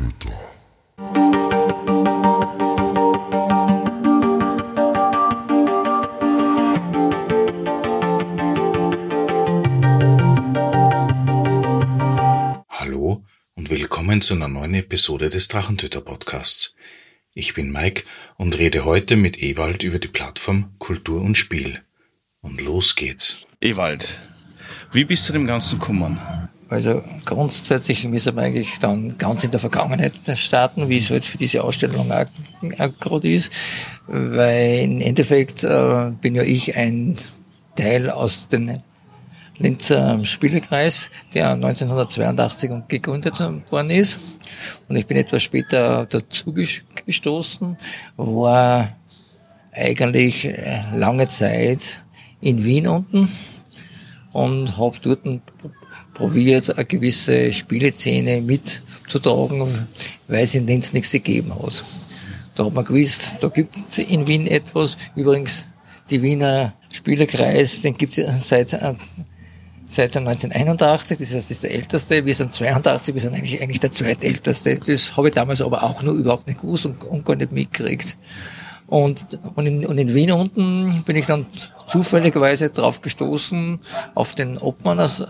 Drachentöter. Hallo und willkommen zu einer neuen Episode des Drachentöter Podcasts. Ich bin Mike und rede heute mit Ewald über die Plattform Kultur und Spiel. Und los geht's. Ewald, wie bist du dem Ganzen gekommen? Also grundsätzlich müssen wir eigentlich dann ganz in der Vergangenheit starten, wie es halt für diese Ausstellung auch, gerade ist, weil im Endeffekt äh, bin ja ich ein Teil aus den Linzer Spielekreis, der 1982 gegründet worden ist. Und ich bin etwas später dazu gestoßen, war eigentlich äh, lange Zeit in Wien unten und habe dort probiert, eine gewisse Spieleszene mitzutragen, weil es in Linz nichts gegeben hat. Da hat man gewusst, da gibt es in Wien etwas. Übrigens, die Wiener Spielekreis, den gibt es seit seit 1981, das heißt, das ist der älteste, wir sind 82, wir sind eigentlich, eigentlich der zweitälteste. Das habe ich damals aber auch nur überhaupt nicht gewusst und, und gar nicht mitgekriegt. Und, und, in, und in Wien unten bin ich dann zufälligerweise drauf gestoßen, auf den Obmann also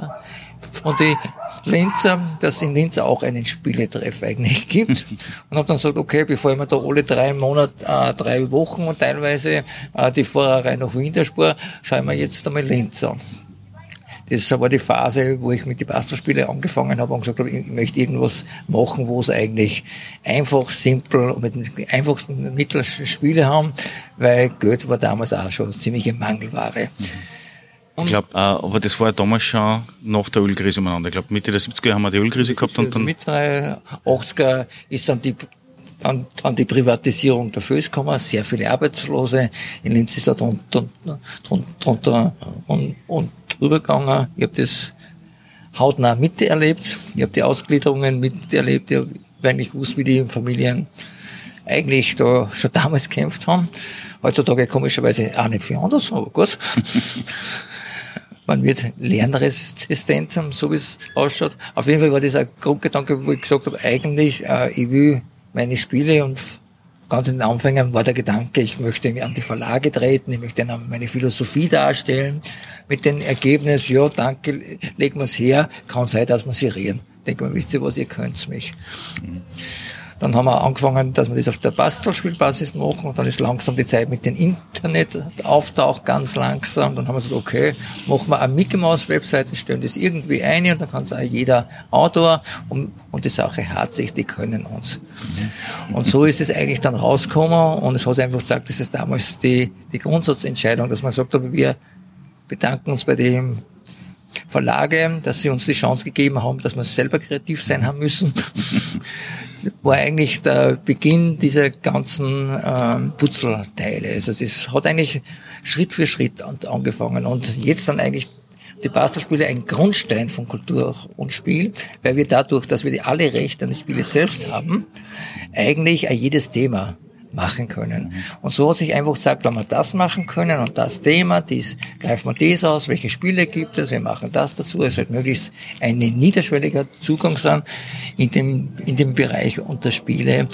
von die Linzer, dass es in Linz auch einen Spieletreff eigentlich gibt. Und habe dann gesagt, okay, bevor ich mir da alle drei Monate, äh, drei Wochen und teilweise äh, die Fahrerei nach Wien spur, schauen wir jetzt einmal Linz an. Das war die Phase, wo ich mit den Bastelspielen angefangen habe und gesagt habe, ich möchte irgendwas machen, wo es eigentlich einfach, simpel und mit den einfachsten Mitteln Spiele haben, weil Geld war damals auch schon ziemliche Mangelware. Ich glaube, äh, aber das war damals schon nach der Ölkrise umeinander. Ich glaube, Mitte der 70er haben wir die Ölkrise gehabt und dann... Mitte der 80er ist dann die an, an die Privatisierung der Föß gekommen, sehr viele Arbeitslose. In Linz ist da drunter, drunter und, und drüber gegangen. Ich habe das hautnah miterlebt. Ich habe die Ausgliederungen miterlebt. Ich habe eigentlich gewusst, wie die Familien eigentlich da schon damals gekämpft haben. Heutzutage komischerweise auch nicht viel anders, aber gut. Man wird lernresistent, so wie es ausschaut. Auf jeden Fall war das ein Grundgedanke, wo ich gesagt habe, eigentlich, äh, ich will meine Spiele und ganz in den Anfängen war der Gedanke, ich möchte an die Verlage treten, ich möchte meine Philosophie darstellen, mit dem Ergebnis, ja, danke, legen wir es her, kann sein, dass wir sie reden. Denke mal, wisst ihr was, ihr könnt's mich. Mhm. Dann haben wir angefangen, dass wir das auf der Bastelspielbasis machen und dann ist langsam die Zeit mit dem Internet auftaucht, ganz langsam. Dann haben wir gesagt, okay, machen wir eine Mickey Mouse Webseite, stellen das irgendwie ein und dann kann es auch jeder Autor und, und die Sache hat sich, die können uns. Und so ist es eigentlich dann rausgekommen und es hat einfach gesagt, das ist damals die, die Grundsatzentscheidung, dass man sagt, wir bedanken uns bei dem Verlage, dass sie uns die Chance gegeben haben, dass wir selber kreativ sein haben müssen. war eigentlich der Beginn dieser ganzen ähm, Putzelteile. Also das hat eigentlich Schritt für Schritt angefangen und jetzt dann eigentlich die Bastelspiele ein Grundstein von Kultur und Spiel, weil wir dadurch, dass wir alle Rechte an die Spiele selbst haben, eigentlich jedes Thema machen können. Und so hat sich einfach gesagt, wenn wir das machen können und das Thema, dies, greifen wir das aus, welche Spiele gibt es, wir machen das dazu. Es wird möglichst ein niederschwelliger Zugang sein in dem, in dem Bereich unter Spiele.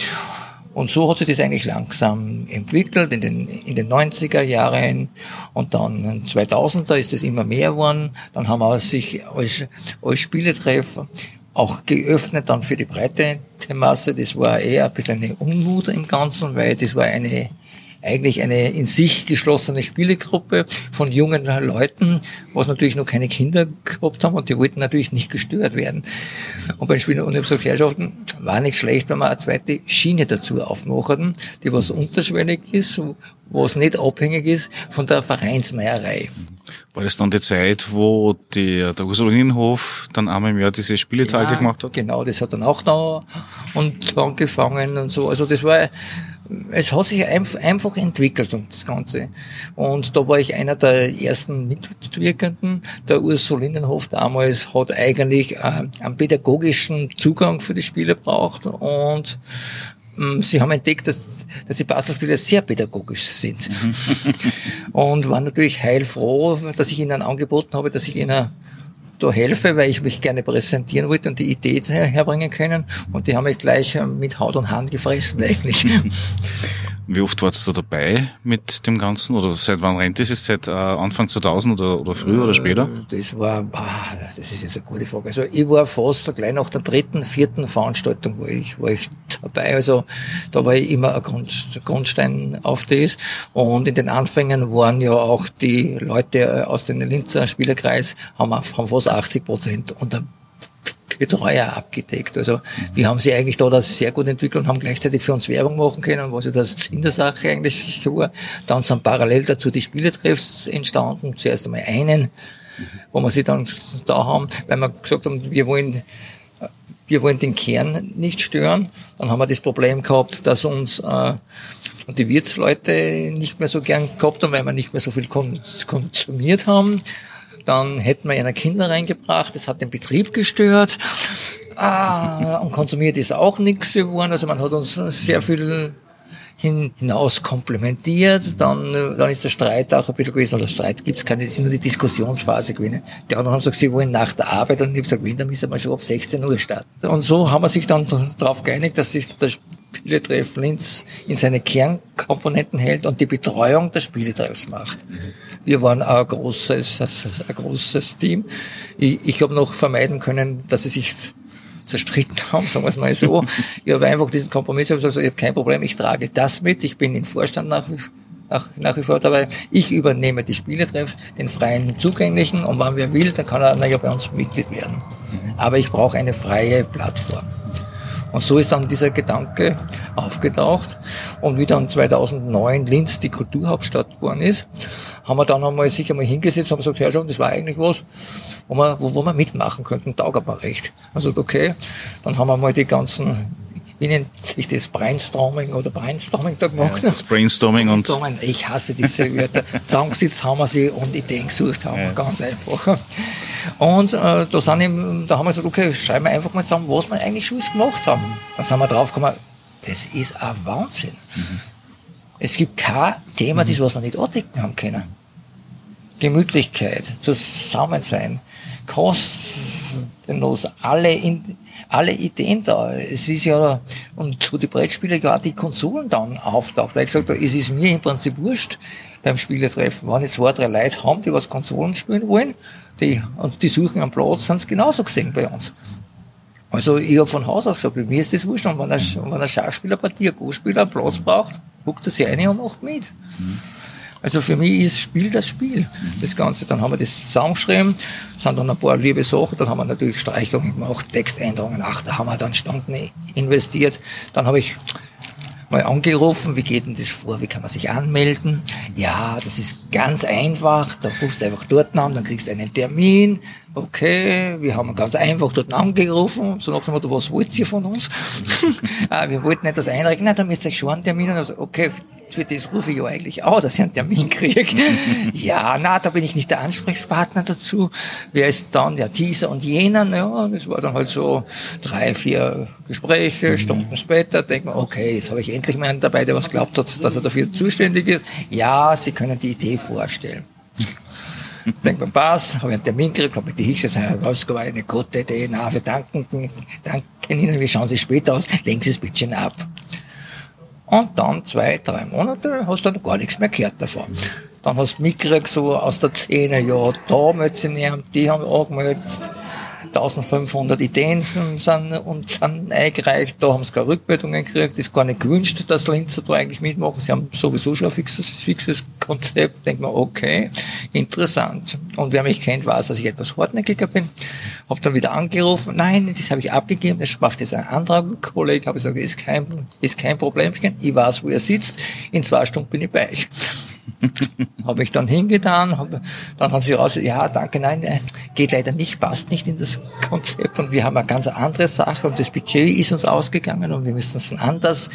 Und so hat sich das eigentlich langsam entwickelt in den, in den 90er Jahren und dann 2000er ist es immer mehr geworden. Dann haben wir sich als, als Spieletreff auch geöffnet dann für die breite Masse. Das war eher ein bisschen eine Unmut im Ganzen, weil das war eine eigentlich eine in sich geschlossene Spielegruppe von jungen Leuten, was natürlich noch keine Kinder gehabt haben und die wollten natürlich nicht gestört werden. Und beim Spielen und Herrschaften war nicht schlecht, wenn wir eine zweite Schiene dazu aufmachen, die was unterschwellig ist, was nicht abhängig ist von der Vereinsmeierei. War das dann die Zeit, wo die, der Ursulinenhof dann einmal im Jahr diese Spieletage ja, gemacht hat? Genau, das hat dann auch da und angefangen und so. Also das war, es hat sich einfach entwickelt und das Ganze. Und da war ich einer der ersten Mitwirkenden. Der Ursulinenhof damals hat eigentlich äh, einen pädagogischen Zugang für die Spieler braucht und sie haben entdeckt, dass, dass die Bastelspiele sehr pädagogisch sind. und waren natürlich heilfroh, dass ich ihnen angeboten habe, dass ich ihnen da helfe, weil ich mich gerne präsentieren wollte und die Idee herbringen können. Und die haben mich gleich mit Haut und Hand gefressen eigentlich. Wie oft warst du da dabei mit dem Ganzen? Oder seit wann rennt das? Ist seit äh, Anfang 2000 oder, oder früher oder später? Das war, das ist jetzt eine gute Frage. Also ich war fast gleich nach der dritten, vierten Veranstaltung war ich, war ich dabei. Also da war ich immer ein Grund, Grundstein auf das. Und in den Anfängen waren ja auch die Leute aus dem Linzer Spielerkreis, haben, haben fast 80 Prozent unter Betreuer abgedeckt. Also wir haben sie eigentlich da das sehr gut entwickelt und haben gleichzeitig für uns Werbung machen können, was ja das in der Sache eigentlich war. Dann sind parallel dazu die Spieletreffs entstanden. Zuerst einmal einen, wo wir sie dann da haben, weil wir gesagt haben, wir wollen wir wollen den Kern nicht stören. Dann haben wir das Problem gehabt, dass uns äh, die Wirtsleute nicht mehr so gern gehabt haben, weil wir nicht mehr so viel konsumiert haben. Dann hätten wir einer Kinder reingebracht, das hat den Betrieb gestört. Ah, und konsumiert ist auch nichts geworden. Also man hat uns sehr viel hin, hinaus komplementiert. Dann, dann ist der Streit auch ein bisschen gewesen. Also Streit gibt's keine, das ist nur die Diskussionsphase gewesen. Die anderen haben gesagt, sie wollen nach der Arbeit und ich habe gesagt, wenn, dann müssen wir schon ab 16 Uhr starten. Und so haben wir sich dann darauf geeinigt, dass sich der Spieletreff Linz in seine Kernkomponenten hält und die Betreuung des Spieletreffs macht. Wir waren ein großes, ein großes Team. Ich, ich habe noch vermeiden können, dass sie sich zerstritten haben, sagen wir es mal so. ich habe einfach diesen Kompromiss, ich habe gesagt, ich habe kein Problem, ich trage das mit, ich bin im Vorstand nach wie, nach, nach wie vor dabei. Ich übernehme die Spieletreffs, den freien zugänglichen und wann wer will, dann kann er naja, bei uns Mitglied werden. Aber ich brauche eine freie Plattform. Und so ist dann dieser Gedanke aufgetaucht. Und wie dann 2009 Linz die Kulturhauptstadt geworden ist, haben wir dann einmal sich einmal hingesetzt und haben gesagt, ja schon, das war eigentlich was, wo wir, wo, wo wir mitmachen könnten, taugt aber recht. Also okay, dann haben wir mal die ganzen wie nennt sich das Brainstorming oder Brainstorming da gemacht? Ja, das Brainstorming und. Ich hasse diese Wörter. Zusammengesetzt haben wir sie und Ideen gesucht haben ja. ganz einfach. Und äh, da, sind eben, da haben wir gesagt, okay, schreiben wir einfach mal zusammen, was wir eigentlich schon gemacht haben. Dann sind wir draufgekommen, das ist ein Wahnsinn. Mhm. Es gibt kein Thema, mhm. das was wir nicht andecken haben können. Gemütlichkeit, Zusammensein, kostenlos, alle in, alle Ideen da. Es ist ja, und zu die Brettspiele ja die Konsolen dann auftaucht, weil ich gesagt habe, es ist mir im Prinzip wurscht beim Spieletreffen. Wenn ich zwei, drei Leute haben, die was Konsolen spielen wollen, die, und die suchen am Platz, sind es genauso gesehen bei uns. Also ich habe von Haus aus gesagt, mir ist das wurscht, und wenn ein, wenn ein Schachspieler bei dir, Go-Spieler einen Platz braucht, guckt er sich eine und macht mit. Mhm. Also für mich ist Spiel das Spiel, das Ganze. Dann haben wir das zusammengeschrieben, sind dann ein paar liebe Sachen, dann haben wir natürlich Streichungen gemacht, Textänderungen, ach, da haben wir dann Stunden investiert. Dann habe ich mal angerufen, wie geht denn das vor, wie kann man sich anmelden? Ja, das ist ganz einfach, da rufst du einfach dort an, dann kriegst du einen Termin. Okay, wir haben ganz einfach dort angerufen, so nach dem Motto, was wollt ihr von uns? ah, wir wollten etwas einreichen, na, dann müsst ihr euch schon einen Termin. Also, okay, für das rufe ich ja eigentlich auch, dass ich einen Termin kriege. ja, na, da bin ich nicht der Ansprechpartner dazu. Wer ist dann der dieser und jener? Ja, das war dann halt so drei, vier Gespräche, mhm. Stunden später, denkt man, okay, jetzt habe ich endlich mal einen dabei, der was glaubt hat, dass er dafür zuständig ist. Ja, Sie können die Idee vorstellen. Denkt man, passt, habe ich einen Termin gekriegt, habe mit die hingesetzt, was war eine gute Idee, na, wir danken, danken Ihnen, wie schauen Sie später aus, legen Sie es bitte ab. Und dann zwei, drei Monate hast du dann gar nichts mehr gehört davon. Dann hast du mitgekriegt, so aus der Szene, ja, da möchten sie haben, die haben angemeldet, 1500 Ideen sind, und sind eingereicht, da haben sie keine Rückmeldungen gekriegt, ist gar nicht gewünscht, dass Linzer da eigentlich mitmachen. Sie haben sowieso schon ein fixes, fixes Konzept. Denkt man, okay, interessant. Und wer mich kennt, weiß, dass ich etwas hartnäckiger bin. Hab dann wieder angerufen, nein, das habe ich abgegeben, das macht jetzt ein anderer Kollege, habe ich gesagt, ist kein, ist kein Problemchen, ich weiß, wo er sitzt, in zwei Stunden bin ich bei euch. Habe ich dann hingetan, hab, dann hat sie raus, ja, danke, nein, äh, geht leider nicht, passt nicht in das Konzept und wir haben eine ganz andere Sache und das Budget ist uns ausgegangen und wir müssen es anders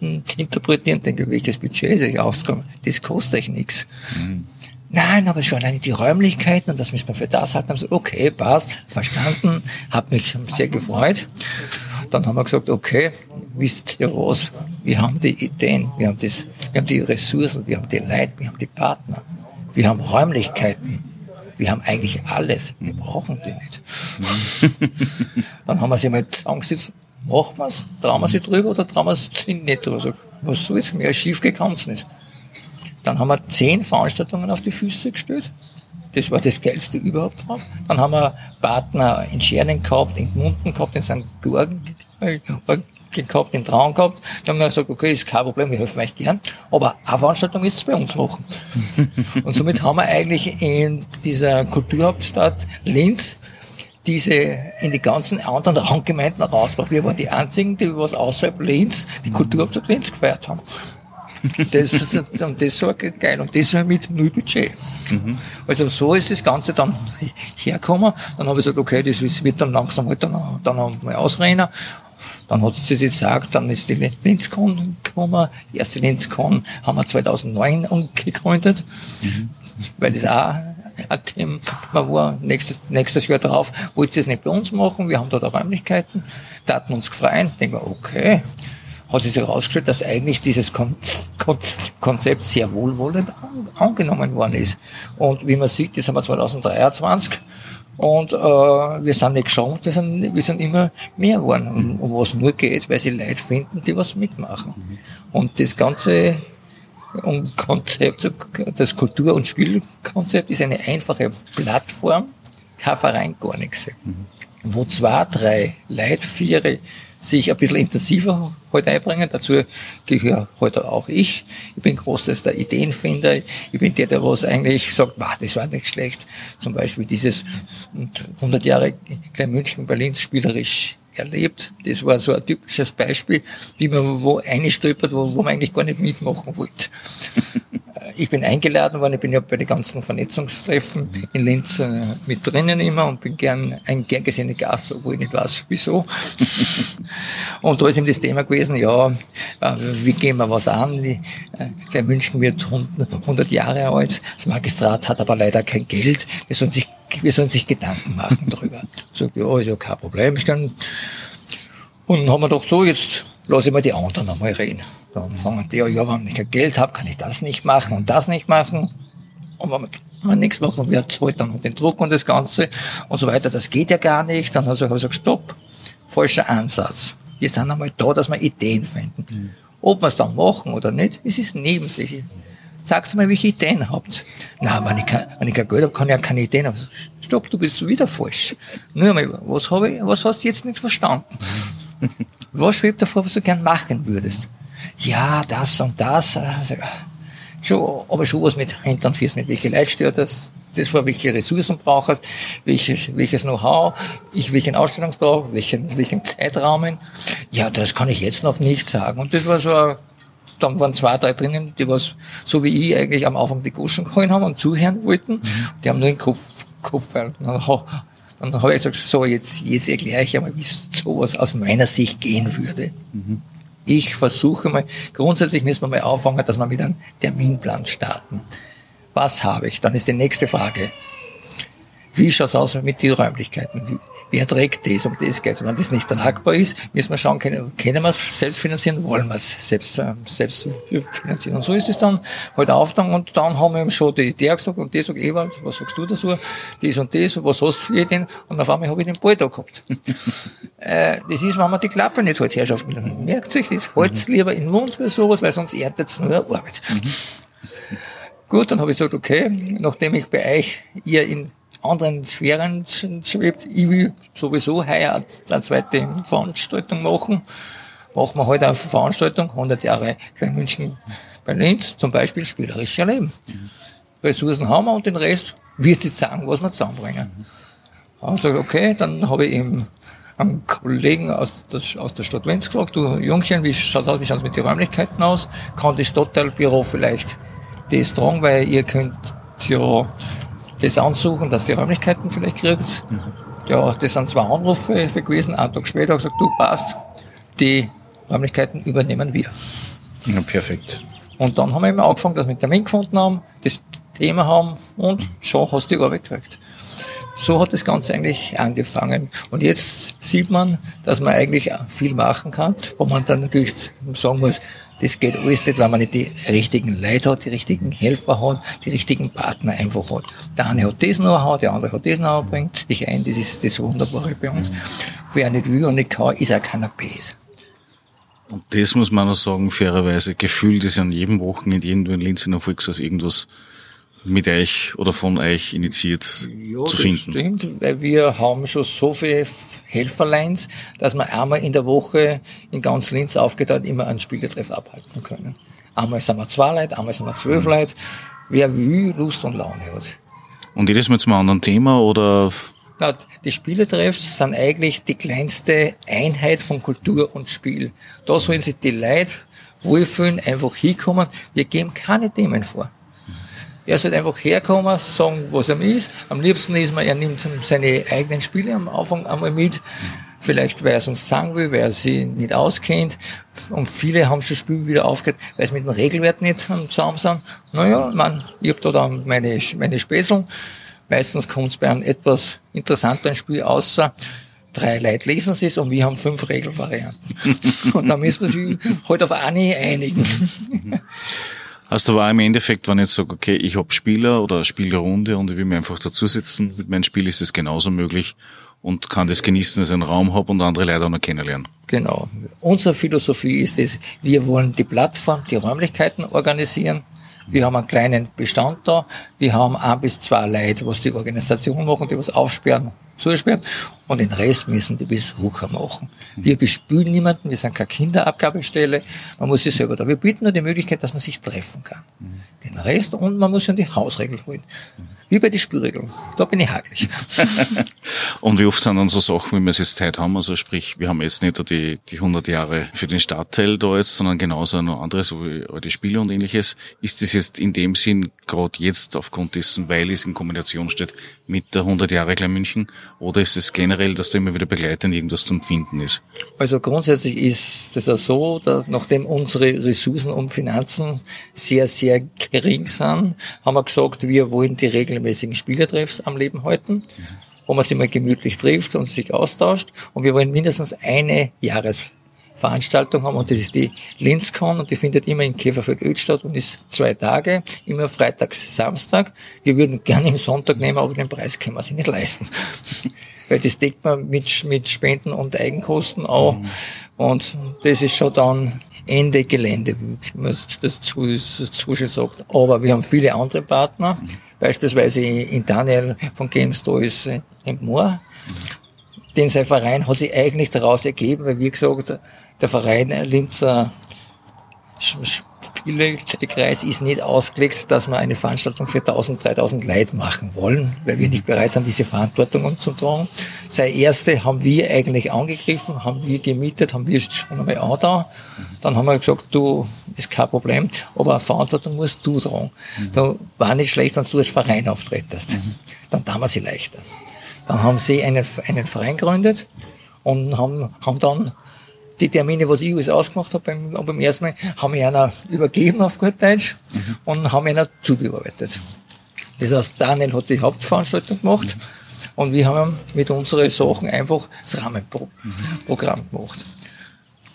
hm, interpretieren. Denke, welches Budget ist ich ausgegangen? Das kostet euch nichts. Mhm. Nein, aber schon alleine die Räumlichkeiten und das müssen wir für das halten. Haben so, okay, passt, verstanden, hat mich sehr gefreut. Dann haben wir gesagt, okay, wisst ihr was? Wir haben die Ideen, wir haben, das, wir haben die Ressourcen, wir haben die Leute, wir haben die Partner, wir haben Räumlichkeiten. wir haben eigentlich alles, wir brauchen die nicht. dann haben wir sie mal angesetzt, machen wir's, trauen wir sie drüber oder trauen wir sie nicht drüber. So, was soll's, mehr schief gekannt's nicht. Dann haben wir zehn Veranstaltungen auf die Füße gestellt. Das war das Geilste überhaupt drauf. Dann haben wir Partner in Scherning gehabt, in Gmunden gehabt, in St. Georgen gehabt, in Traun gehabt. Da haben wir gesagt, okay, ist kein Problem, wir helfen euch gern. Aber eine Veranstaltung ist es bei uns machen. Und somit haben wir eigentlich in dieser Kulturhauptstadt Linz diese in die ganzen anderen Randgemeinden rausgebracht. Wir waren die einzigen, die was außerhalb Linz, die Kulturhauptstadt Linz gefeiert haben. Das, und das war geil. Und das war mit null Budget. Mhm. Also so ist das Ganze dann hergekommen. Dann habe ich gesagt, okay, das wird dann langsam halt dann, dann mal ausrennen. Dann hat sie sich gesagt, dann ist die Linzcon gekommen. Die erste Linzcon haben wir 2009 gegründet, mhm. weil das auch ein Thema war. Nächstes, nächstes Jahr darauf wollte sie es nicht bei uns machen. Wir haben dort auch Räumlichkeiten. Da hatten uns gefreut. Denken wir, okay. Hat sich herausgestellt, dass eigentlich dieses Kon Kon Konzept sehr wohlwollend an, angenommen worden ist. Und wie man sieht, das haben wir 2023 und äh, wir sind nicht geschrumpft, wir sind, wir sind immer mehr geworden. Und, und was nur geht, weil sie Leute finden, die was mitmachen. Mhm. Und das ganze und Konzept, das Kultur- und Spielkonzept ist eine einfache Plattform, kein Verein, gar nichts. Mhm. Wo zwei, drei Leute, vier sich ein bisschen intensiver heute einbringen. Dazu gehöre heute auch ich. Ich bin großteils der Ideenfinder. Ich bin der, der was eigentlich sagt, bah, das war nicht schlecht. Zum Beispiel dieses 100 Jahre Klein München Berlin spielerisch erlebt. Das war so ein typisches Beispiel, wie man wo einstolpert, wo, wo man eigentlich gar nicht mitmachen wollte. Ich bin eingeladen worden, ich bin ja bei den ganzen Vernetzungstreffen in Linz äh, mit drinnen immer und bin gern ein gern gesehener Gast, obwohl ich nicht weiß, wieso. und da ist eben das Thema gewesen, ja, äh, wie gehen wir was an? Die, äh, München wird 100 Jahre alt, das Magistrat hat aber leider kein Geld, wir sollen sich, wir sollen sich Gedanken machen darüber. So, ja, ist ja kein Problem, ich kann, und dann haben wir doch so, jetzt lasse ich mal die anderen einmal reden. Dann fangen die, ja, wenn ich kein Geld habe, kann ich das nicht machen und das nicht machen. Und wenn man nichts machen, wer zahlt dann den Druck und das Ganze und so weiter. Das geht ja gar nicht. Dann habe ich gesagt, stopp, falscher Ansatz. Wir sind einmal da, dass wir Ideen finden. Mhm. Ob wir es dann machen oder nicht, es ist nebensächlich. Sagt mal, welche Ideen habt. Na, wenn ich, kein, wenn ich kein Geld habe, kann ich ja keine Ideen haben. Stopp, du bist wieder falsch. Nur einmal, was habe ich, was hast du jetzt nicht verstanden? Was schwebt davor, was du gern machen würdest? ja, das und das. Also, schon, aber schon was mit Händen und Füßen, mit welche Leute stört das, das war, welche Ressourcen brauchst, welches, welches Know-how, ich welchen Ausstellungsbrauch, welchen, welchen Zeitrahmen. Ja, das kann ich jetzt noch nicht sagen. Und das war so, dann waren zwei, drei drinnen, die was, so wie ich eigentlich am Anfang die Goschen geholt haben und zuhören wollten. Mhm. Die haben nur den Kopf, Kopf, weil dann, habe ich gesagt, so, jetzt, jetzt erkläre ich einmal, wie sowas aus meiner Sicht gehen würde. Mhm ich versuche mal, grundsätzlich müssen wir mal auffangen, dass wir mit einem Terminplan starten. Was habe ich? Dann ist die nächste Frage. Wie schaut's aus mit den Räumlichkeiten? Wer trägt das? Um das geht Wenn das nicht tragbar ist, müssen wir schauen, können, können wir es selbst finanzieren? Wollen wir es selbst, äh, selbst finanzieren? Und so ist es dann halt aufgegangen und dann haben wir eben schon die Idee gesagt und die sagt, Ewald, was sagst du dazu? Das und das, was hast du für Ideen? Und auf einmal habe ich den Ball da gehabt. äh, das ist, wenn man die Klappe nicht halt Herrschaft Merkt sich das, halt's mhm. lieber in den Mund für sowas, weil sonst erntet's nur Arbeit. Mhm. Gut, dann habe ich gesagt, okay, nachdem ich bei euch ihr in anderen Sphären schwebt. Ich will sowieso heuer eine zweite Veranstaltung machen. Machen wir heute eine Veranstaltung, 100 Jahre Klein München bei Linz, zum Beispiel spielerisch erleben. Mhm. Ressourcen haben wir und den Rest wird sich sagen, was wir zusammenbringen. Mhm. Also okay, dann habe ich eben einen Kollegen aus der, aus der Stadt Linz gefragt, du Jungchen, wie schaut aus, wie schaut's mit den Räumlichkeiten aus? Kann das Stadtteilbüro vielleicht das tragen, weil ihr könnt ja das ansuchen, dass die Räumlichkeiten vielleicht kriegt. Mhm. Ja, das sind zwei Anrufe gewesen. Einen Tag später gesagt, du passt, die Räumlichkeiten übernehmen wir. Ja, perfekt. Und dann haben wir immer angefangen, dass wir einen Termin gefunden haben, das Thema haben und schon hast du die Arbeit gekriegt. So hat das Ganze eigentlich angefangen. Und jetzt sieht man, dass man eigentlich viel machen kann, wo man dann natürlich sagen muss, das geht alles nicht, weil man nicht die richtigen Leute hat, die richtigen Helfer hat, die richtigen Partner einfach hat. Der eine hat das Know-how, der andere hat das Know-how, bringt sich ein, das ist das Wunderbare bei uns. Wer nicht will und nicht kann, ist auch keiner Base. Und das muss man auch sagen, fairerweise, gefühlt ist an jedem Wochenende irgendwo in Linz in der Volkshaus irgendwas mit euch oder von euch initiiert ja, zu finden. Stimmt, weil wir haben schon so viele Helferleins, dass wir einmal in der Woche in ganz Linz aufgeteilt immer einen Spielertreff abhalten können. Einmal sind wir zwei Leute, einmal sind wir zwölf mhm. Leute. Wer will, Lust und Laune hat. Und jedes Mal zum anderen Thema oder? Na, die Spielertreffs sind eigentlich die kleinste Einheit von Kultur und Spiel. Da sollen sich die Leute wohlfühlen, einfach hinkommen. Wir geben keine Themen vor. Er sollte einfach herkommen, sagen, was er ist. Am liebsten ist man, er nimmt seine eigenen Spiele am Anfang einmal mit. Vielleicht, weil er es uns sagen will, weil er sie nicht auskennt. Und viele haben schon Spiel wieder aufgehört, weil sie mit dem Regelwert nicht zusammen sind. Naja, man, ich hab da dann meine, meine Späßeln. Meistens kommt es bei einem etwas interessanteren Spiel außer drei Leute lesen es und wir haben fünf Regelvarianten. und da müssen wir sich halt auf eine einigen. Hast du aber im Endeffekt, wenn ich jetzt sage, okay, ich habe Spieler oder Spielrunde und ich will mir einfach dazusetzen mit meinem Spiel, ist es genauso möglich und kann das genießen, dass ich einen Raum habe und andere Leute auch noch kennenlernen. Genau. Unsere Philosophie ist es, wir wollen die Plattform, die Räumlichkeiten organisieren. Wir haben einen kleinen Bestand da. Wir haben ein bis zwei Leute, was die Organisation machen, die was aufsperren, zusperren. Und den Rest müssen die Besucher machen. Wir bespülen niemanden, wir sind keine Kinderabgabestelle. Man muss sich selber da. Wir bieten nur die Möglichkeit, dass man sich treffen kann. Den Rest und man muss sich an die Hausregel holen. Wie bei den Spielregeln. Da bin ich hakelig. und wie oft sind dann so Sachen, wie wir es jetzt heute haben? Also sprich, wir haben jetzt nicht die, die 100 Jahre für den Stadtteil da jetzt, sondern genauso noch andere, so wie alte Spiele und ähnliches. Ist das jetzt in dem Sinn gerade jetzt aufgrund dessen, weil es in Kombination steht mit der 100 Jahre Klein München? Oder ist es generell, dass da immer wieder begleitend irgendwas zum Finden ist? Also grundsätzlich ist das ja so, dass nachdem unsere Ressourcen und Finanzen sehr, sehr gering sind, haben wir gesagt, wir wollen die regelmäßigen Spielertreffs am Leben halten, wo man sich mal gemütlich trifft und sich austauscht. Und wir wollen mindestens eine Jahresveranstaltung haben und das ist die Linzcon und die findet immer in Käferfeld-Öd statt und ist zwei Tage, immer freitags, Samstag. Wir würden gerne im Sonntag nehmen, aber den Preis können wir sich nicht leisten. Weil das deckt man mit, mit Spenden und Eigenkosten auch. Mhm. Und das ist schon dann Ende Gelände, wie man das zu, schön sagt. Aber wir haben viele andere Partner, beispielsweise in Daniel von Games, da ist äh, Moor. Den sein Verein hat sich eigentlich daraus ergeben, weil wie gesagt, der Verein Linzer Spielekreis ist nicht ausgelegt, dass wir eine Veranstaltung für 1000, 2000 Leute machen wollen, weil wir nicht bereit sind, diese Verantwortung zu tragen. Sei erste haben wir eigentlich angegriffen, haben wir gemietet, haben wir schon einmal auch da. Dann haben wir gesagt, du, ist kein Problem, aber Verantwortung musst du tragen. Mhm. Da war nicht schlecht, wenn du als Verein auftretest. Mhm. Dann tun wir sie leichter. Dann haben sie einen, einen Verein gegründet und haben, haben dann die Termine, was ich alles ausgemacht habe beim, beim ersten Mal, haben wir einer übergeben auf gut Deutsch mhm. und haben einer zugearbeitet. Das heißt, Daniel hat die Hauptveranstaltung gemacht mhm. und wir haben mit unseren Sachen einfach das Rahmenprogramm gemacht.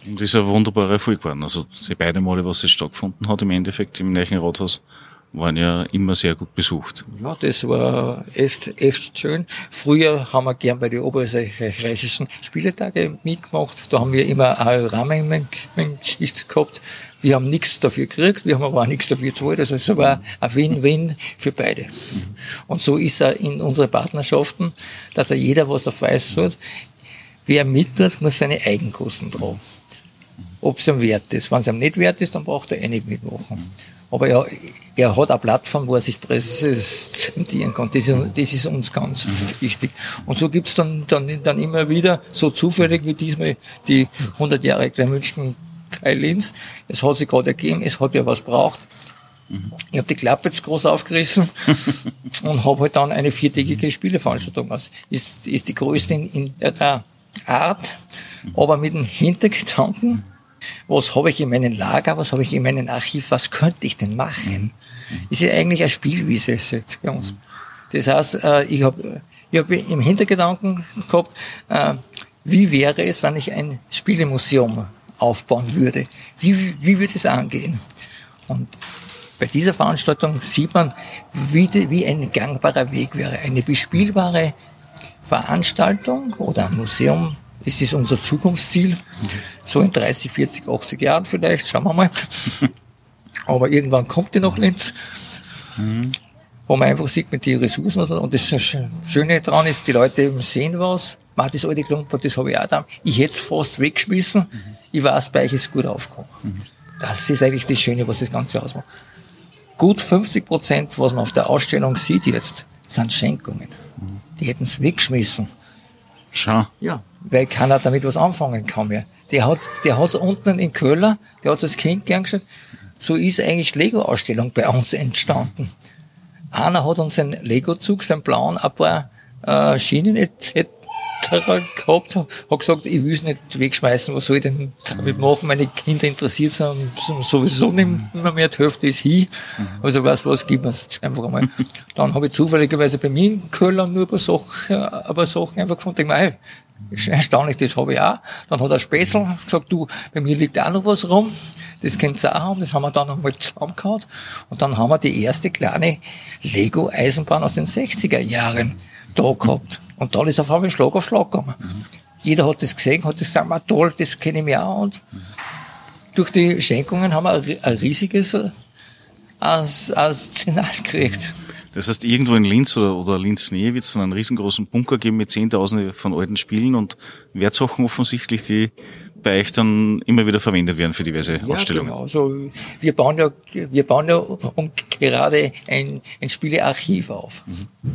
Und das ist ein wunderbarer Erfolg geworden. Also die beiden Male, was es stattgefunden hat, im Endeffekt im Neuen Rathaus, waren ja immer sehr gut besucht. Ja, das war echt, echt schön. Früher haben wir gern bei den oberösterreichischen Spieletage mitgemacht. Da haben wir immer eine Rahmengeschichte gehabt. Wir haben nichts dafür gekriegt, wir haben aber auch nichts dafür gezahlt. Also es war ein Win-Win für beide. Und so ist er in unseren Partnerschaften, dass er jeder was auf weiß hat. Wer mittut, muss seine Eigenkosten tragen. Ob es ihm wert ist. Wenn es ihm nicht wert ist, dann braucht er eh nicht mitmachen. Aber er, er hat eine Plattform, wo er sich präsentieren kann. Das ist, das ist uns ganz mhm. wichtig. Und so gibt's dann, dann, dann immer wieder, so zufällig wie diesmal, die 100 Jahre Klein München bei Linz. Es hat sich gerade ergeben, es hat ja was braucht. Mhm. Ich habe die Klappe jetzt groß aufgerissen und habe halt dann eine viertägige Spieleveranstaltung. Das ist, ist die größte in, in der Art, aber mit dem Hintergedanken, was habe ich in meinem Lager, was habe ich in meinem Archiv, was könnte ich denn machen? Mhm. Ist ja eigentlich eine Spielwiese für uns. Das heißt, äh, ich habe ich habe im Hintergedanken gehabt, äh, wie wäre es, wenn ich ein Spielemuseum aufbauen würde? Wie, wie würde es angehen? Und bei dieser Veranstaltung sieht man, wie, die, wie ein gangbarer Weg wäre. Eine bespielbare Veranstaltung oder ein Museum, das ist unser Zukunftsziel. So in 30, 40, 80 Jahren vielleicht, schauen wir mal. Aber irgendwann kommt die nach Linz. Mhm. Wo man einfach sieht mit den Ressourcen. Und das Schöne daran ist, die Leute sehen was. Man das alte Klumper, das habe ich auch da. Ich hätte es fast weggeschmissen. Mhm. Ich weiß, bei euch ist gut aufgekommen. Mhm. Das ist eigentlich das Schöne, was das Ganze ausmacht. Gut 50 Prozent, was man auf der Ausstellung sieht jetzt, sind Schenkungen. Die hätten es weggeschmissen. Schau. Ja, weil keiner damit was anfangen kann mehr. Der hat der hat's unten in Köller, der hat als Kind gern geschaut. So ist eigentlich Lego-Ausstellung bei uns entstanden. Einer hat uns einen Lego-Zug, seinen blauen, ein paar äh, Schienen et, et, gehabt, hat gesagt, ich will es nicht wegschmeißen, was soll ich denn damit machen? Meine Kinder interessiert sind sowieso nicht mehr, die Hälfte ist hin. Also weißt du was, gib mir's einfach einmal. Dann habe ich zufälligerweise bei mir in Köln nur ein paar Sachen, ein paar Sachen einfach gefunden, ich ist erstaunlich, das habe ich auch. Dann hat der Späßel gesagt, du, bei mir liegt auch noch was rum. Das könnt ihr auch haben. Das haben wir dann einmal zusammengehauen. Und dann haben wir die erste kleine Lego-Eisenbahn aus den 60er Jahren da gehabt. Und da ist auf einmal Schlag auf Schlag gegangen. Mhm. Jeder hat das gesehen, hat das gesagt, toll, das kenne ich mir auch. Und mhm. durch die Schenkungen haben wir ein, ein riesiges Arsenal gekriegt. Das heißt, irgendwo in Linz oder, oder Linz Nähe wird es dann einen riesengroßen Bunker geben mit Zehntausenden von alten Spielen und Wertsachen offensichtlich, die bei euch dann immer wieder verwendet werden für diverse ja, Ausstellungen. Genau. Also wir bauen ja, wir bauen ja gerade ein, ein Spielearchiv auf. Mhm.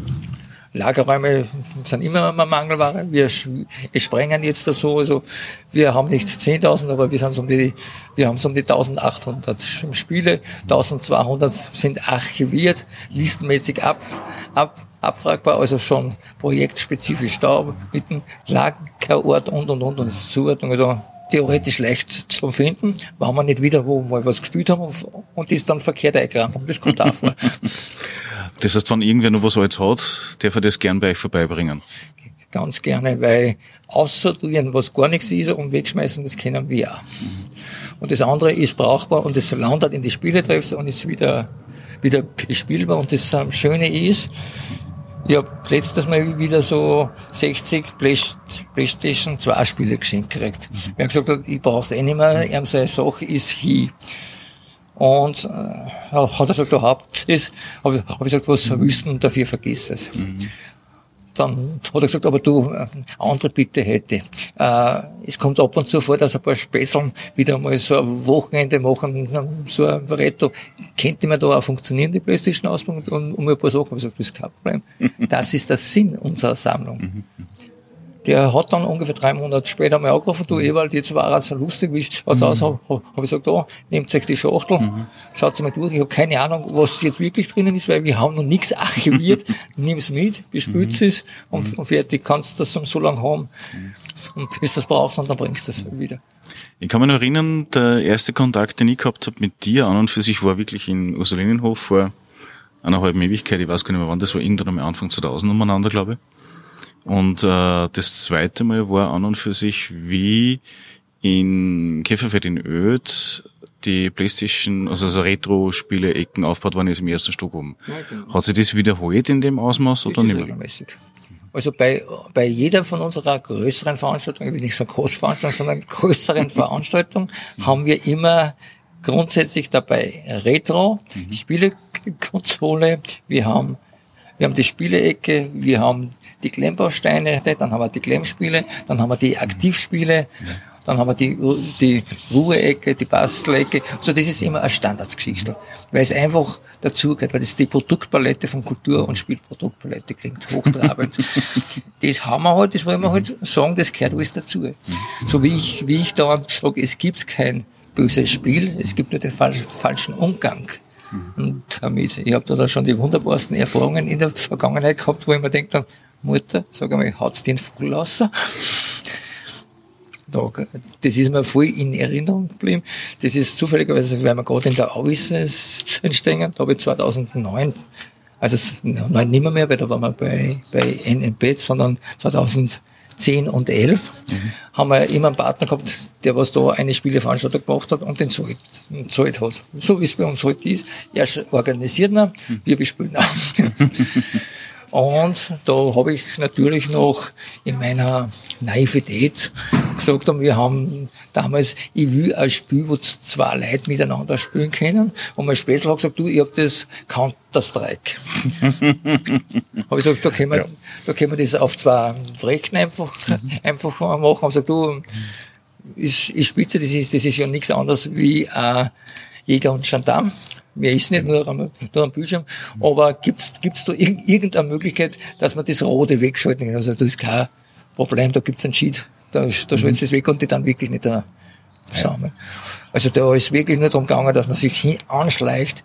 Lagerräume sind immer eine Mangelware. Wir sprengen jetzt da so, also wir haben nicht 10.000, aber wir sind um die, wir haben um die 1.800 Spiele, 1.200 sind archiviert, listenmäßig ab, ab, abfragbar, also schon projektspezifisch da, mit dem Lagerort und und und und Zuordnung, also theoretisch leicht zu finden, wenn wir nicht wieder wo mal was gespielt haben und, und ist dann verkehrt eingerannt. Das kommt auch vor. Das heißt, wenn irgendwer noch was Altes hat, darf er das gern bei euch vorbeibringen. Ganz gerne, weil aussortieren, was gar nichts ist und wegschmeißen, das kennen wir auch. Und das andere ist brauchbar und es landet in die Spieletreffs und ist wieder, wieder bespielbar. Und das Schöne ist, ich habe letztes Mal wieder so 60 Playstation 2 Spiele geschenkt gekriegt. Mhm. Habe gesagt, ich brauche es eh nicht mehr, er seine Sache ist hier. Und äh, hat er gesagt, du habt es. Habe ich, hab ich gesagt, was mhm. willst du dafür, vergiss es. Mhm. Dann hat er gesagt, aber du, äh, andere Bitte hätte. Äh, es kommt ab und zu vor, dass ein paar Späßeln wieder mal so ein Wochenende machen, so ein Retto. Könnte man da auch funktionieren, die Playstation ausbauen, um, um ein paar Sachen. Ich gesagt, das ist kein Problem. Das ist der Sinn unserer Sammlung. Mhm. Der hat dann ungefähr drei Monate später mal angerufen, du Ewald, jetzt war es so lustig, wie schaut's mhm. aus? Habe hab ich gesagt, da, nehmt euch die Schachtel, mhm. schaut mal durch. Ich habe keine Ahnung, was jetzt wirklich drinnen ist, weil wir haben noch nichts archiviert. Nimm's mit, bespült's mhm. es und, mhm. und fertig. Kannst das so lange haben. Mhm. Und bis du das brauchst, und dann bringst du das wieder. Ich kann mich noch erinnern, der erste Kontakt, den ich gehabt habe mit dir an und für sich war wirklich in Ursulinenhof vor einer halben Ewigkeit. Ich weiß gar nicht mehr wann, das war irgendwann am Anfang 2000 umeinander, glaube ich. Und äh, das zweite Mal war an und für sich, wie in Käferfeld in Öd die Playstation, also so Retro-Spiele-Ecken aufgebaut waren, ist im ersten Stock oben. Ja, genau. Hat sich das wiederholt in dem Ausmaß oder nicht mehr? Regelmäßig. Also bei, bei jeder von unserer größeren Veranstaltungen, ich will nicht so Großveranstaltungen, sondern größeren Veranstaltungen, haben wir immer grundsätzlich dabei Retro, mhm. Spielekonsole, wir haben, wir haben die Spielecke, wir haben die Klemmbausteine, dann haben wir die Klemmspiele, dann haben wir die Aktivspiele, dann haben wir die, die Ruheecke, die Bastelecke. Also das ist immer eine Standardsgeschichte, weil es einfach dazugehört, weil das die Produktpalette von Kultur- und Spielproduktpalette klingt hochtrabend. das haben wir halt, das wollen wir halt sagen, das gehört alles dazu. So wie ich, wie ich da sage, es gibt kein böses Spiel, es gibt nur den falschen Umgang. Und damit, ich habe da schon die wunderbarsten Erfahrungen in der Vergangenheit gehabt, wo ich mir denke, Mutter, sag einmal, hat's den Vogel raus? das ist mir voll in Erinnerung geblieben. Das ist zufälligerweise, weil wir gerade in der Auis entstehen. Da habe ich 2009 Also nein, nicht mehr, mehr, weil da waren wir bei, bei NNB, sondern 2010 und 11 mhm. haben wir immer einen Partner gehabt, der was da eine Spieleveranstaltung gemacht hat und den zahlt, zahlt hat. So wie es bei uns heute ist. Er organisiert ihn, wir bespielen ihn. Und da habe ich natürlich noch in meiner Naivität gesagt, und wir haben damals, ich will ein Spiel, wo zwei Leute miteinander spielen können. Und mein Spätzl hat gesagt, du, ich hab das Counter-Strike. habe ich gesagt, da können, wir, ja. da können wir das auf zwei Rechten einfach, mhm. einfach machen. Und gesagt, du, ist, ist Spitze, das ist, das ist ja nichts anderes wie äh, Jäger und Gendarm. Mehr ist nicht nur am, nur am Bildschirm. Aber gibt's gibt's da irgendeine Möglichkeit, dass man das Rote wegschalten kann? Also das ist kein Problem, da gibt's einen Sheet, da, da mhm. es weg und die dann wirklich nicht da zusammen. Also da ist wirklich nur darum gegangen, dass man sich hin anschleicht.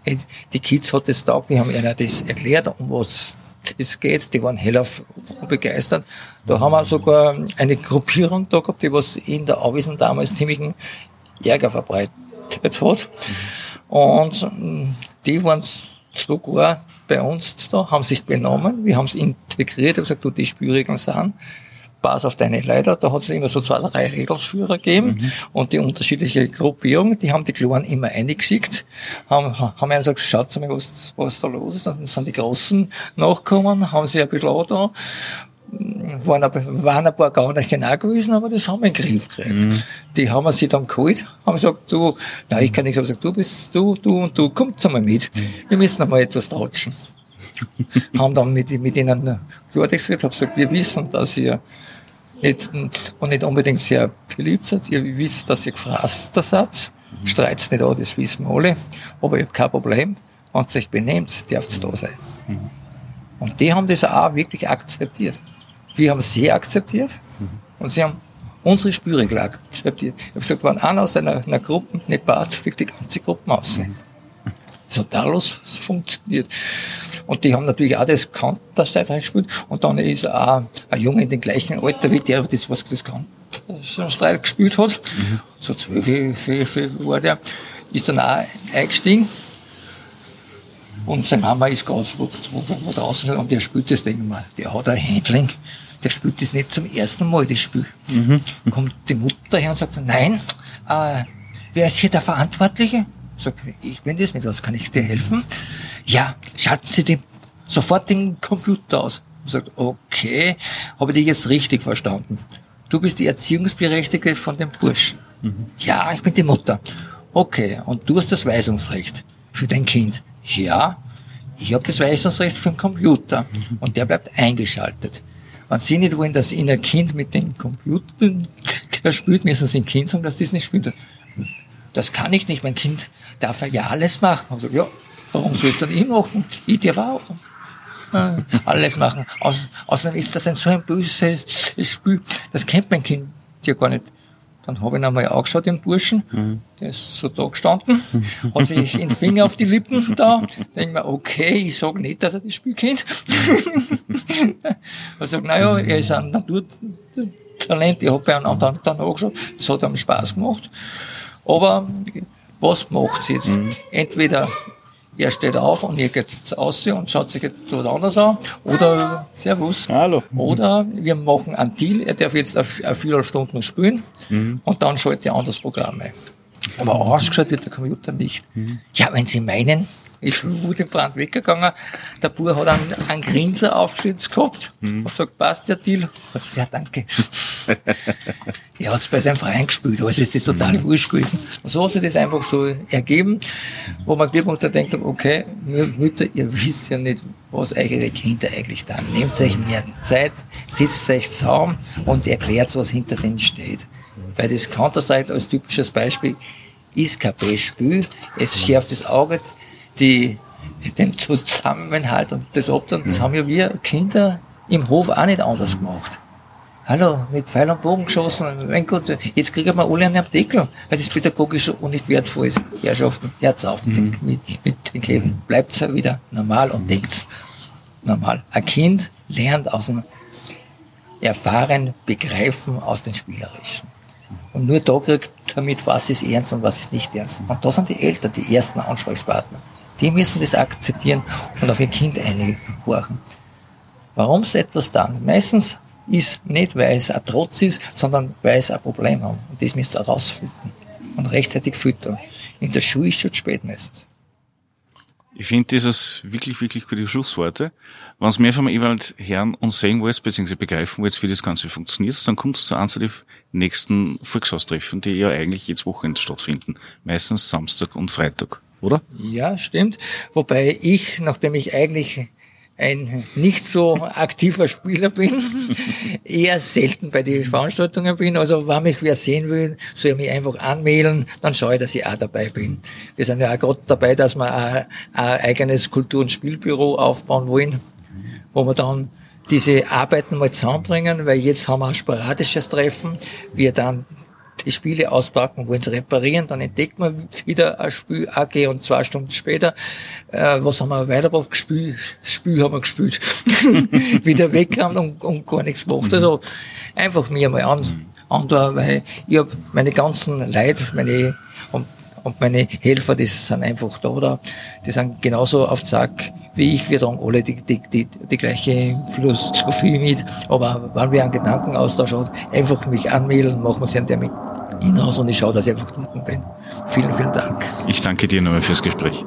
Die Kids hat das taugt, wir haben ihnen das erklärt, um was es geht. Die waren hellauf begeistert. Da haben wir sogar eine Gruppierung da gehabt, die was in der Auwiesen damals ziemlichen Ärger verbreitet hat. Und mm, die waren sogar bei uns da, haben sich benommen, wir haben es integriert, haben gesagt, du, die Spielregeln sind, pass auf deine Leiter, da hat es immer so zwei, drei Regelsführer gegeben mhm. und die unterschiedliche Gruppierung, die haben die Kleinen immer eingeschickt, haben, haben einen gesagt, schaut mal, was, was da los ist, dann sind die Großen nachgekommen, haben sie ein bisschen da waren, ein, waren ein paar gar nicht genau gewesen, aber das haben wir in den Griff gekriegt. Mhm. Die haben sie dann geholt, haben gesagt, du, nein, ich kann nicht, haben gesagt, du bist, du, du und du, kommt einmal mit. Mhm. Wir müssen einmal etwas tauschen. haben dann mit, mit ihnen Klartext geredet, haben gesagt, wir wissen, dass ihr nicht, und nicht unbedingt sehr beliebt seid, ihr wisst, dass ihr gefrasst seid, mhm. streit's nicht an, das wissen wir alle, aber ihr habt kein Problem, wenn ihr euch benehmt, dürft ihr da sein. Mhm. Und die haben das auch wirklich akzeptiert. Wir haben sie akzeptiert mhm. und sie haben unsere Spielregel akzeptiert. Ich habe gesagt, wenn einer aus einer, einer Gruppe nicht passt, fliegt die ganze Gruppe aus. Hat alles funktioniert. Und die haben natürlich auch das Counter-Strike gespielt. Und dann ist auch ein Junge in dem gleichen Alter wie der, das was das Counter-Strike gespielt hat. Mhm. So zwölf, zwölf war der. Ist dann auch eingestiegen. Und seine Mama ist ganz wo, wo, wo draußen und der spielt das Ding mal. Der hat ein Handling der spielt das nicht zum ersten Mal, das Spiel. Mhm. Kommt die Mutter her und sagt, nein, äh, wer ist hier der Verantwortliche? Sagt, ich bin das, mit was kann ich dir helfen? Ja, schalten Sie den, sofort den Computer aus. Sagt, okay, habe ich dich jetzt richtig verstanden. Du bist die Erziehungsberechtigte von dem Burschen. Mhm. Ja, ich bin die Mutter. Okay, und du hast das Weisungsrecht für dein Kind. Ja, ich habe das Weisungsrecht für den Computer mhm. und der bleibt eingeschaltet. Wenn Sie nicht wollen, dass Ihnen ein Kind mit dem Computer spielt, müssen Sie dem Kind sagen, dass das nicht spielt. Das kann ich nicht. Mein Kind darf ja alles machen. Sage, ja, warum soll ich dann ich machen? Ich darf auch äh, alles machen. außerdem ist das ein so ein böses Spiel. Das kennt mein Kind ja gar nicht. Dann habe ich ihn einmal angeschaut, den Burschen. Mhm. Der ist so da gestanden, hat sich den Finger auf die Lippen da. Denke mir, okay, ich sage nicht, dass er das Spiel kennt. er sagt, naja, er ist ein Naturtalent. Ich habe bei einem anderen dann angeschaut. Das hat ihm Spaß gemacht. Aber was macht's jetzt? Mhm. Entweder er steht auf und ihr geht aus und schaut sich jetzt was anderes an. Oder Servus. Hallo. Oder wir machen einen Deal, er darf jetzt eine Viertelstunde spielen mhm. und dann schaltet er anderes Programm ein. Aber ausgeschaut wird der Computer nicht. Mhm. Ja, wenn Sie meinen, ist Brand weggegangen. Der Bub hat einen, einen Grinser aufgeschützt gehabt mhm. und sagt, passt der Deal? Also, ja, danke. er hat es bei seinem Verein gespielt, also ist das total mhm. wurscht gewesen. Und so hat sich das einfach so ergeben, wo man Glückmutter denkt, okay, Mütter, ihr wisst ja nicht, was eure Kinder eigentlich da. Nehmt euch mehr Zeit, sitzt euch zusammen und erklärt, was hinter denen steht. Weil das Counter-Strike als typisches Beispiel ist kein Beispiel. Es schärft das Auge, die, den Zusammenhalt und das Obdach, das haben ja wir Kinder im Hof auch nicht anders gemacht. Hallo, mit Pfeil und Bogen geschossen. Mein Gott, jetzt kriegen wir alle einen Deckel, weil das pädagogisch und nicht wertvoll ist. Herrschaften, Herz auf mit, mhm. den, mit, mit den Käfen. Bleibt's wieder normal und denkt's normal. Ein Kind lernt aus dem Erfahren, Begreifen aus den Spielerischen. Und nur da kriegt er mit, was ist ernst und was ist nicht ernst. Und da sind die Eltern die ersten Ansprechpartner. Die müssen das akzeptieren und auf ihr Kind einhorchen. Warum sie etwas tun? Meistens ist nicht, weil es ein Trotz ist, sondern weil es ein Problem haben. Und das müsst ihr rausfinden und rechtzeitig füttern. In der Schule ist schon spät meistens. Ich finde dieses wirklich, wirklich gute Schlussworte. Wenn es mehr vom Ewald hören und sehen wollt, beziehungsweise begreifen wollt, wie das Ganze funktioniert, dann kommt es zu eins der nächsten Volkshaustreffen, die ja eigentlich jedes Wochenende stattfinden. Meistens Samstag und Freitag, oder? Ja, stimmt. Wobei ich, nachdem ich eigentlich ein nicht so aktiver Spieler bin, eher selten bei den Veranstaltungen bin. Also wenn mich wer sehen will, soll er mich einfach anmelden, dann schaue ich, dass ich auch dabei bin. Wir sind ja auch gerade dabei, dass wir ein, ein eigenes Kultur- und Spielbüro aufbauen wollen, wo wir dann diese Arbeiten mal zusammenbringen, weil jetzt haben wir ein sporadisches Treffen, wir dann die Spiele auspacken, wollen sie reparieren, dann entdeckt man wieder ein Spiel, AG und zwei Stunden später, äh, was haben wir weitergebracht? Spiel, Spiel haben wir gespielt. wieder weg haben und, und gar nichts gemacht. Also einfach mir mal an, andauern, weil ich habe meine ganzen Leute, meine und, und meine Helfer, die sind einfach da, da, die sind genauso auf Zack wie ich. Wir tragen alle die, die, die, die gleiche Philosophie mit. Aber wenn wir einen Gedankenaustausch haben, einfach mich anmelden, machen wir einen Termin hinaus und ich schaue, dass ich einfach dort bin. Vielen, vielen Dank. Ich danke dir nochmal fürs Gespräch.